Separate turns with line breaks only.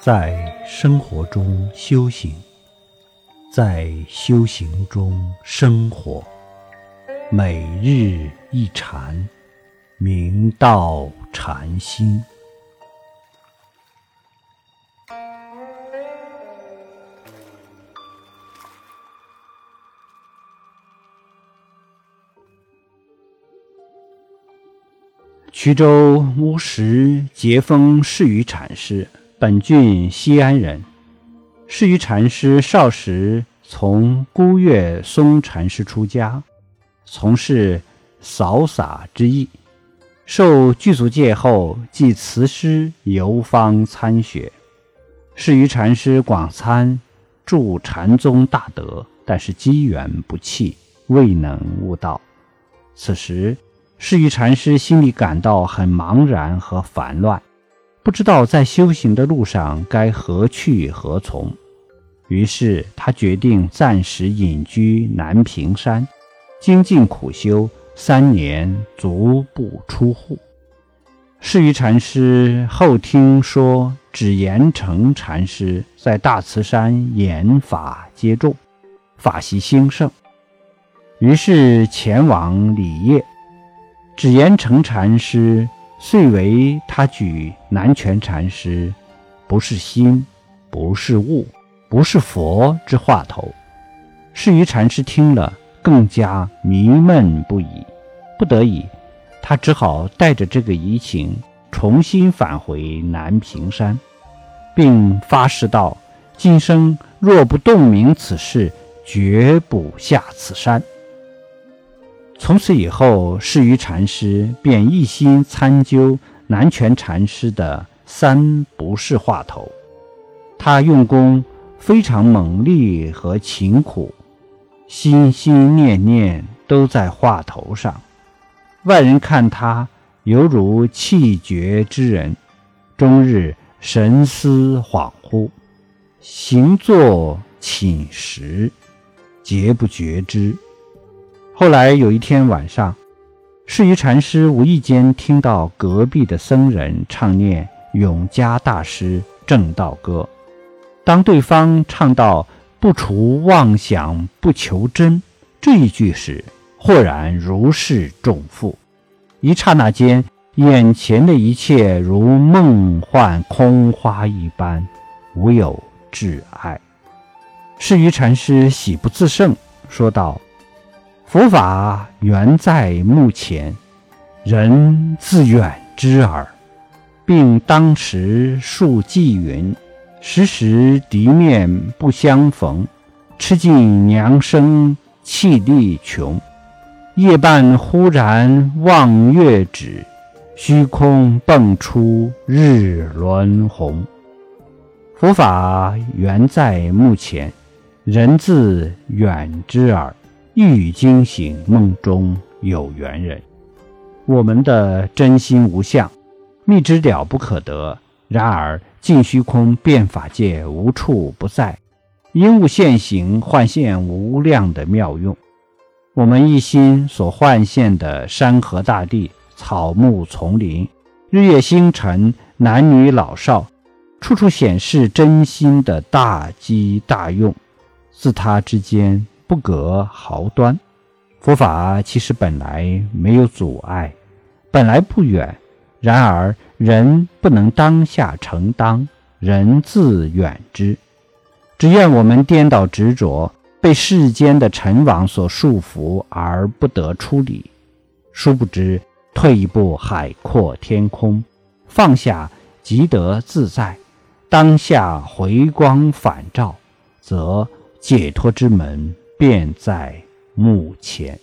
在生活中修行，在修行中生活，每日一禅，明道禅心。衢州乌石节风释于禅师，本郡西安人。释于禅师少时从孤月松禅师出家，从事扫洒之艺。受具足戒后，即辞师游方参学。释于禅师广参助禅宗大德，但是机缘不弃，未能悟道。此时。释于禅师心里感到很茫然和烦乱，不知道在修行的路上该何去何从。于是他决定暂时隐居南屏山，精进苦修三年，足不出户。释于禅师后听说指严成禅师在大慈山严法接众，法习兴盛，于是前往礼谒。只言成禅师遂为他举南泉禅师，不是心，不是物，不是佛之话头。释于禅师听了，更加迷闷不已。不得已，他只好带着这个疑情，重新返回南屏山，并发誓道：今生若不洞明此事，绝不下此山。从此以后，释于禅师便一心参究南泉禅师的三不是话头。他用功非常猛烈和勤苦，心心念念都在话头上。外人看他犹如气绝之人，终日神思恍惚，行坐寝食皆不觉知。后来有一天晚上，释于禅师无意间听到隔壁的僧人唱念永嘉大师正道歌。当对方唱到“不除妄想不求真”这一句时，豁然如释重负。一刹那间，眼前的一切如梦幻空花一般，无有挚爱。释于禅师喜不自胜，说道。佛法原在目前，人自远之耳。并当时数偈云：“时时敌面不相逢，吃尽娘生气力穷。夜半忽然望月止，虚空迸出日轮红。”佛法原在目前，人自远之耳。一语惊醒梦中有缘人。我们的真心无相，密之了不可得。然而尽虚空变法界无处不在，因物现形，幻现无量的妙用。我们一心所幻现的山河大地、草木丛林、日月星辰、男女老少，处处显示真心的大机大用，自他之间。不隔毫端，佛法其实本来没有阻碍，本来不远。然而人不能当下承当，人自远之。只愿我们颠倒执着，被世间的尘网所束缚而不得出离。殊不知，退一步海阔天空，放下即得自在。当下回光返照，则解脱之门。便在目前。